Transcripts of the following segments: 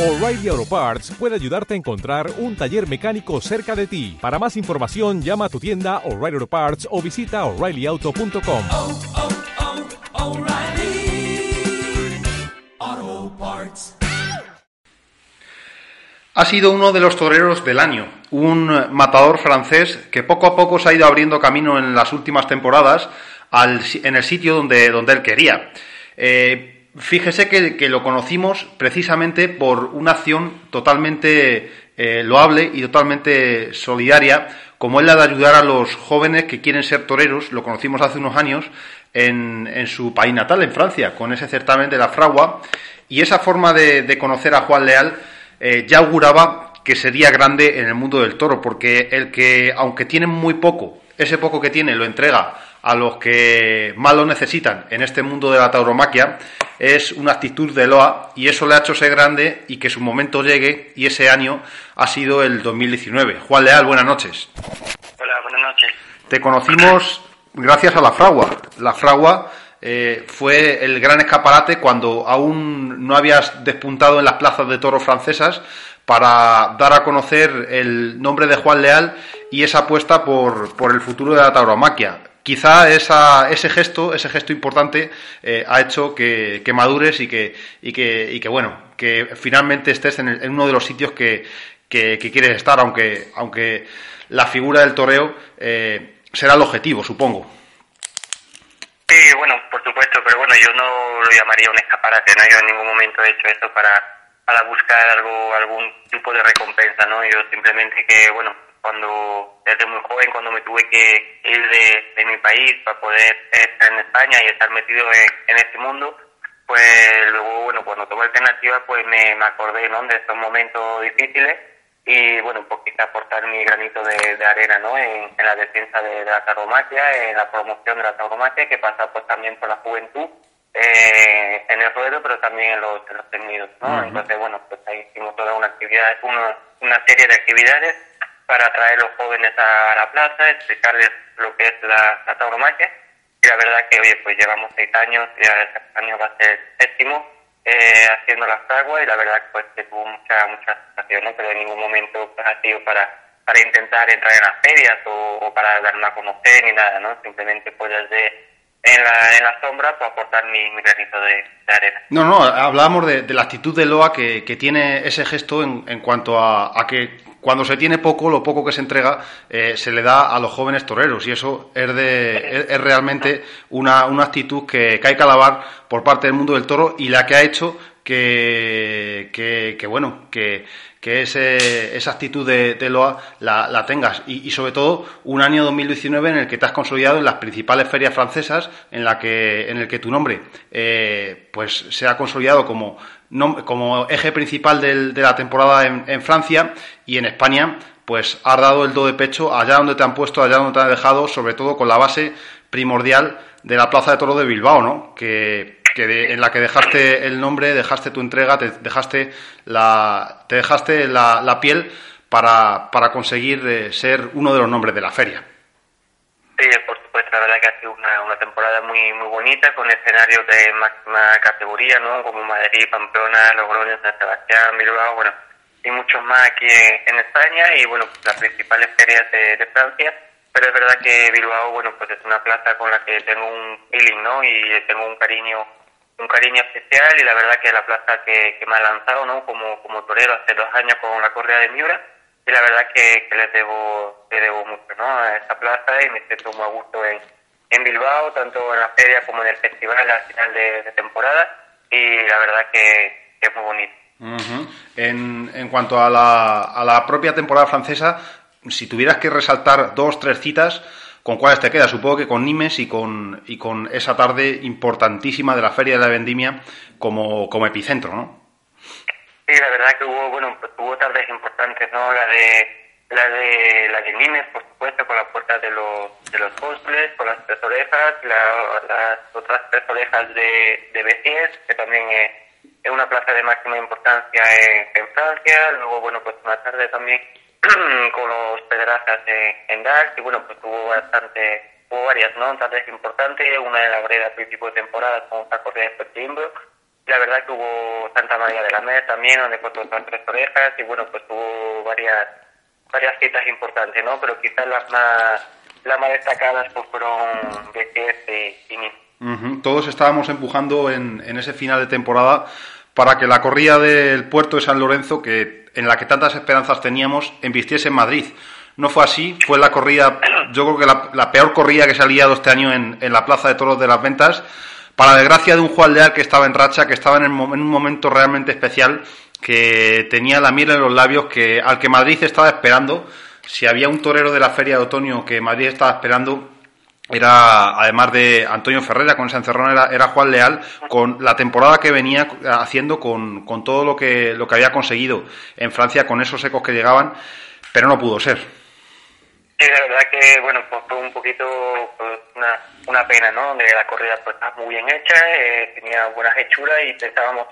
O'Reilly Auto Parts puede ayudarte a encontrar un taller mecánico cerca de ti. Para más información, llama a tu tienda O'Reilly Auto Parts o visita oreillyauto.com. oh, oh, Parts. Ha sido uno de los toreros del año, un matador francés que poco a poco se ha ido abriendo camino en las últimas temporadas al- en el sitio donde, donde él quería. Eh, fíjese que, que lo conocimos precisamente por una acción totalmente eh, loable y totalmente solidaria, como es la de ayudar a los jóvenes que quieren ser toreros. Lo conocimos hace unos años en, en su país natal, en Francia, con ese certamen de la fragua. Y esa forma de, de conocer a Juan Leal eh, ya auguraba que sería grande en el mundo del toro, porque el que, aunque tiene muy poco, ese poco que tiene lo entrega a los que más lo necesitan en este mundo de la tauromaquia, es una actitud de loa y eso le ha hecho ser grande y que su momento llegue y ese año ha sido el 2019. Juan Leal, buenas noches. Hola, buenas noches. Te conocimos gracias a la fragua. La fragua eh, fue el gran escaparate cuando aún no habías despuntado en las plazas de toros francesas para dar a conocer el nombre de Juan Leal y esa apuesta por, por el futuro de la tauromaquia. Quizá esa, ese gesto, ese gesto importante, eh, ha hecho que, madures y que, y que, y que, bueno, que finalmente estés en, el- en uno de los sitios que, que- que quieres estar, aunque, aunque la figura del toreo eh, será el objetivo, supongo. Sí, bueno, por supuesto, pero bueno, yo no lo llamaría un escaparate, ¿no? Yo en ningún momento he hecho eso para, para buscar algo, algún tipo de recompensa, ¿no? Yo simplemente que, bueno, cuando, desde muy joven, cuando me tuve que ir de, de mi país para poder estar en España y estar metido en, en este mundo, pues luego, bueno, cuando tomé alternativa, pues me, me acordé, ¿no? De estos momentos difíciles y bueno, pues quizá aportar mi granito de, de arena ¿no? en, en la defensa de, de la tauromaquia, en la promoción de la tauromaquia, que pasa pues también por la juventud eh, en el ruedo, pero también en los, en los tenidos, ¿no? Entonces, bueno, pues ahí hicimos toda una actividad, una, una serie de actividades para atraer a los jóvenes a, la plaza, explicarles lo que es la, la tauromaquia. Y la verdad que, oye, pues llevamos seis años, ya este año va a ser el séptimo, eh, haciendo la fragua y la verdad pues que tuvo mucha mucha aceptación, ¿no? pero en ningún momento pues, ha sido para para intentar entrar en las ferias o, o para darme a conocer ni nada, ¿no? Simplemente pues desde en la, en la sombra pues aportar mi, mi granito de, de arena. No, no, hablábamos de, de la actitud de Loa que, que tiene ese gesto en, en cuanto a, a que cuando se tiene poco, lo poco que se entrega eh, se le da a los jóvenes toreros y eso es, de, es, realmente una, una actitud que, que hay que alabar por parte del mundo del toro y la que ha hecho que, que, que bueno, que, que ese, esa actitud de, de Loa la, la tengas. Y, y, sobre todo un año 2019 en el que te has consolidado en las principales ferias francesas en la que en el que tu nombre eh, pues se ha consolidado como como eje principal de la temporada en, en, Francia y en España pues has dado el do de pecho allá donde te han puesto allá donde te han dejado sobre todo con la base primordial de la Plaza de Toro de Bilbao no que que de, en la que dejaste el nombre, dejaste tu entrega, te dejaste la, te dejaste la, la piel para, para conseguir eh, ser uno de los nombres de la feria. Sí, por supuesto, la verdad que ha sido una, una temporada muy muy bonita, con escenarios de máxima categoría, ¿no? Como Madrid, Pamplona, Logroño, San Sebastián, Bilbao, bueno, y muchos más aquí en, España y, bueno, las principales ferias de, de Francia pero es verdad que Bilbao, bueno, pues es una plaza con la que tengo un feeling, ¿no? Y tengo un cariño, un cariño especial y la verdad que la plaza que, que me ha lanzado, ¿no? Como, como torero hace dos años con la correa de Miura y la verdad que, que les debo, les debo mucho, ¿no? A esta plaza y me siento muy a gusto en, en Bilbao, tanto en la feria como en el festival al final de, de temporada y la verdad que, que es muy bonito. Uh -huh. en, en cuanto a la, a la propia temporada francesa, si tuvieras que resaltar dos, tres citas, ¿con cuáles te quedas? Supongo que con Nimes y con, y con esa tarde importantísima de la Feria de la Vendimia como, como epicentro, ¿no? Sí, la verdad que hubo, bueno, hubo tardes importantes, ¿no? La de la de la de Nimes, por supuesto, con la puerta de los de los postles, con las tres orejas, la, las otras tres orejas de, de Bessiers, que también es, una plaza de máxima importancia en Francia, luego, bueno, pues una tarde también con los pedrazas en, en Dax y bueno pues hubo bastante hubo varias no tardes importantes una en la breda a principio de temporada con corrida de septiembre la verdad que hubo Santa María de la Mer también, donde las tres orejas, y bueno, pues hubo varias varias citas importantes, ¿no? Pero quizás las más las más destacadas pues fueron de y, y Todos estábamos empujando en, en ese final de temporada para que la corrida del puerto de San Lorenzo, que en la que tantas esperanzas teníamos, embistiese en Madrid. No fue así, fue la corrida, yo creo que la, peor corrida que se ha liado este año en, en, la Plaza de Toros de las Ventas, para desgracia de un Juan Leal que estaba en racha, que estaba en, en un momento realmente especial, que tenía la miel en los labios, que al que Madrid estaba esperando. Si había un torero de la Feria de Otoño que Madrid estaba esperando, era, además de Antonio Ferreira con esa encerrona, era, Juan Leal, con la temporada que venía haciendo, con, con, todo lo que, lo que había conseguido en Francia, con esos ecos que llegaban, pero no pudo ser. Sí, la verdad que, bueno, pues fue un poquito pues, una, una pena, ¿no? De la corrida pues estaba muy bien hecha, eh, tenía buenas hechuras y pensábamos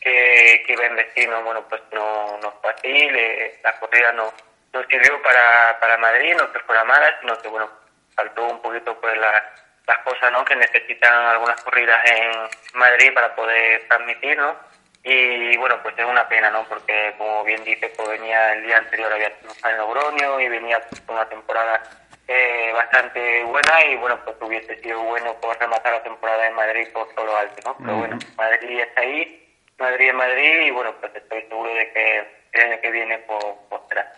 que, que iba a investir, ¿no? Bueno, pues no, no fue así, le, la corrida no, no sirvió para, para Madrid, no que fuera mala, sino que, bueno, faltó un poquito pues la, las cosas ¿no? que necesitan algunas corridas en Madrid para poder transmitir, ¿no? Y bueno, pues es una pena, ¿no? Porque como bien dice, pues venía el día anterior había estado en Logroño y venía pues, una temporada eh, bastante buena y bueno, pues hubiese sido bueno poder rematar la temporada en Madrid por todo lo alto, ¿no? Pero bueno, Madrid está ahí, Madrid es Madrid y bueno, pues estoy seguro de que el año que viene pues, pues será.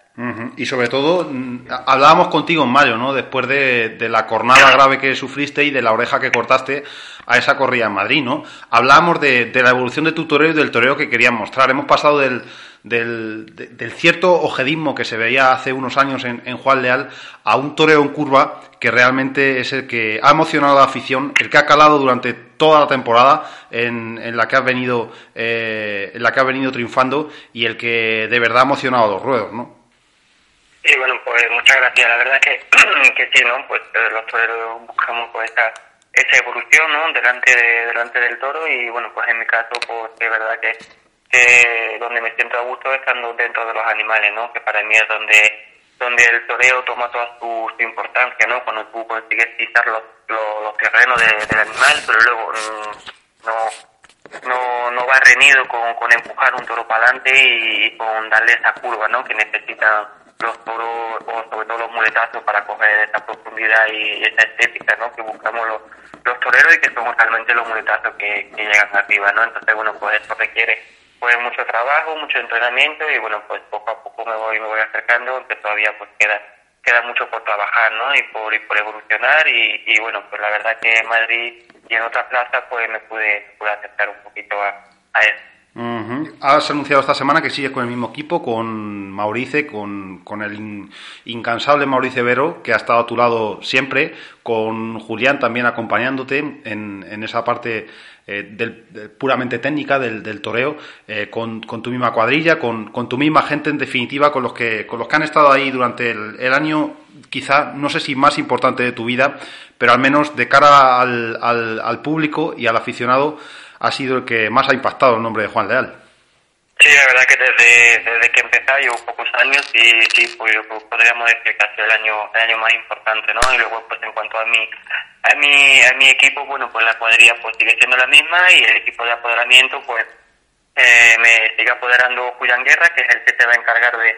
Y sobre todo, mm, hablábamos contigo en mayo, ¿no? Después de, la cornada grave que sufriste y de la oreja que cortaste a esa corrida en Madrid, ¿no? Hablábamos de, la evolución de tu toreo y del toreo que querías mostrar. Hemos pasado del, del, cierto ojedismo que se veía hace unos años en, Juan Leal a un toreo en curva que realmente es el que ha emocionado a la afición, el que ha calado durante toda la temporada en, en la que has venido eh, en la que ha venido triunfando y el que de verdad ha emocionado a los ruedos, ¿no? Sí, bueno, pues muchas gracias. La verdad que, que sí, ¿no? Pues eh, los toreros buscamos pues esa, esa evolución, ¿no? Delante, de, delante del toro y bueno, pues en mi caso, pues es verdad que, que donde me siento a gusto es estando dentro de los animales, ¿no? Que para mí es donde donde el toreo toma toda su, importancia, ¿no? Cuando tú consigues pisar los, los, terrenos del animal, pero luego mm, no, no, no va reñido con, con empujar un toro para adelante y, con darle esa curva, ¿no? Que necesita los toros o sobre todo los muletazos para coger esa profundidad y esa estética ¿no? que buscamos los, los toreros y que son realmente los muletazos que, llegan arriba ¿no? entonces bueno pues eso requiere pues mucho trabajo mucho entrenamiento y bueno pues poco a poco me voy me voy acercando aunque todavía pues queda queda mucho por trabajar ¿no? y por y por evolucionar y, y bueno pues la verdad que en Madrid y en otras plazas pues me pude, pude acercar un poquito a, a eso Has anunciado esta semana que sigues con el mismo equipo, con Maurice, con, con el incansable Maurice Vero, que ha estado a tu lado siempre, con Julián también acompañándote en, en esa parte eh, del, puramente técnica del, del toreo, eh, con, tu misma cuadrilla, con, con, tu misma gente, en definitiva, con los que, con los que han estado ahí durante el, el año, quizá, no sé si más importante de tu vida, pero al menos de cara al, al, al público y al aficionado ha sido el que más ha impactado el nombre de Juan Leal. Sí, la verdad que desde, desde que empecé llevo pocos años y sí, pues, podríamos decir que ha sido el año, el año más importante, ¿no? Y luego, pues en cuanto a mi, a mi, a mi equipo, bueno, pues la cuadrilla pues sigue siendo la misma y el equipo de apoderamiento, pues eh, me sigue apoderando Julián Guerra, que es el que se va a encargar de,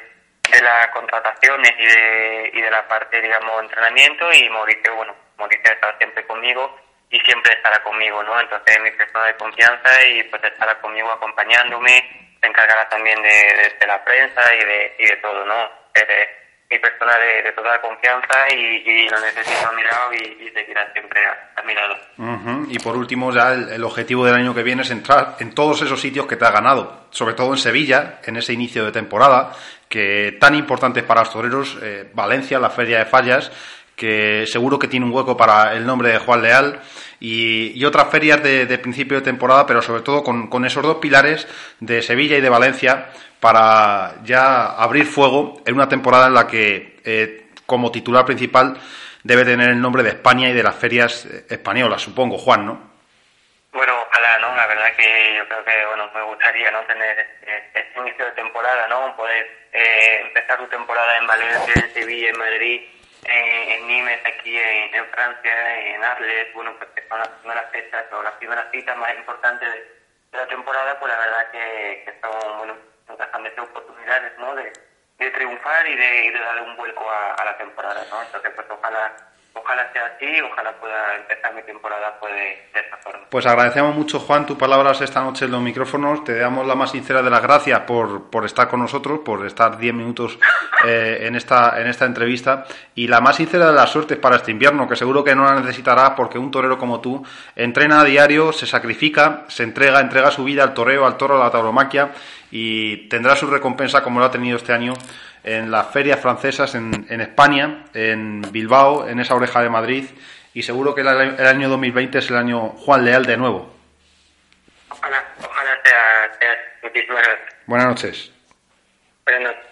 de las contrataciones y de, y de la parte, digamos, entrenamiento y Mauricio, bueno, Mauricio está siempre conmigo y siempre estará conmigo, ¿no? Entonces mi persona de confianza y pues estará conmigo acompañándome, se encargará también de, de, la prensa y de, y de todo, ¿no? Es mi persona de, de, toda confianza y, y, lo necesito a mi lado y, y seguirá siempre a, mi lado. Y por último, ya el, objetivo del año que viene es entrar en todos esos sitios que te ha ganado, sobre todo en Sevilla, en ese inicio de temporada, que tan importante para los toreros, eh, Valencia, la Feria de Fallas, que seguro que tiene un hueco para el nombre de Juan Leal y, otras ferias de, principio de temporada, pero sobre todo con, esos dos pilares de Sevilla y de Valencia para ya abrir fuego en una temporada en la que eh, como titular principal debe tener el nombre de España y de las ferias españolas, supongo, Juan, ¿no? Bueno, ojalá, ¿no? La verdad que yo creo que, bueno, me gustaría, ¿no? Tener este, inicio de temporada, ¿no? Poder eh, empezar tu temporada en Valencia, en Sevilla, en Madrid, en Nimes, aquí en, Francia, en Arles, bueno, pues que son las primeras fechas o las primeras citas más importantes la temporada, pues la verdad que, son, bueno, de ser oportunidades, ¿no? De, de triunfar y de, y de darle un vuelco a, a la temporada, ¿no? Entonces, pues ojalá ojalá sea así, ojalá pueda empezar mi temporada pues, de, esta forma. Pues agradecemos mucho, Juan, tus palabras esta noche en los micrófonos. Te damos la más sincera de las gracias por, por estar con nosotros, por estar 10 minutos eh, en, esta, en esta entrevista. Y la más sincera de las suertes para este invierno, que seguro que no la necesitarás porque un torero como tú entrena a diario, se sacrifica, se entrega, entrega su vida al toreo, al toro, a la tauromaquia y tendrá su recompensa como lo ha tenido este año en las ferias francesas en, en España, en Bilbao, en esa oreja de Madrid y seguro que el, el año 2020 es el año Juan Leal de nuevo. Ojalá, ojalá sea, sea muchísimas gracias. Buenas noches. Buenas noches.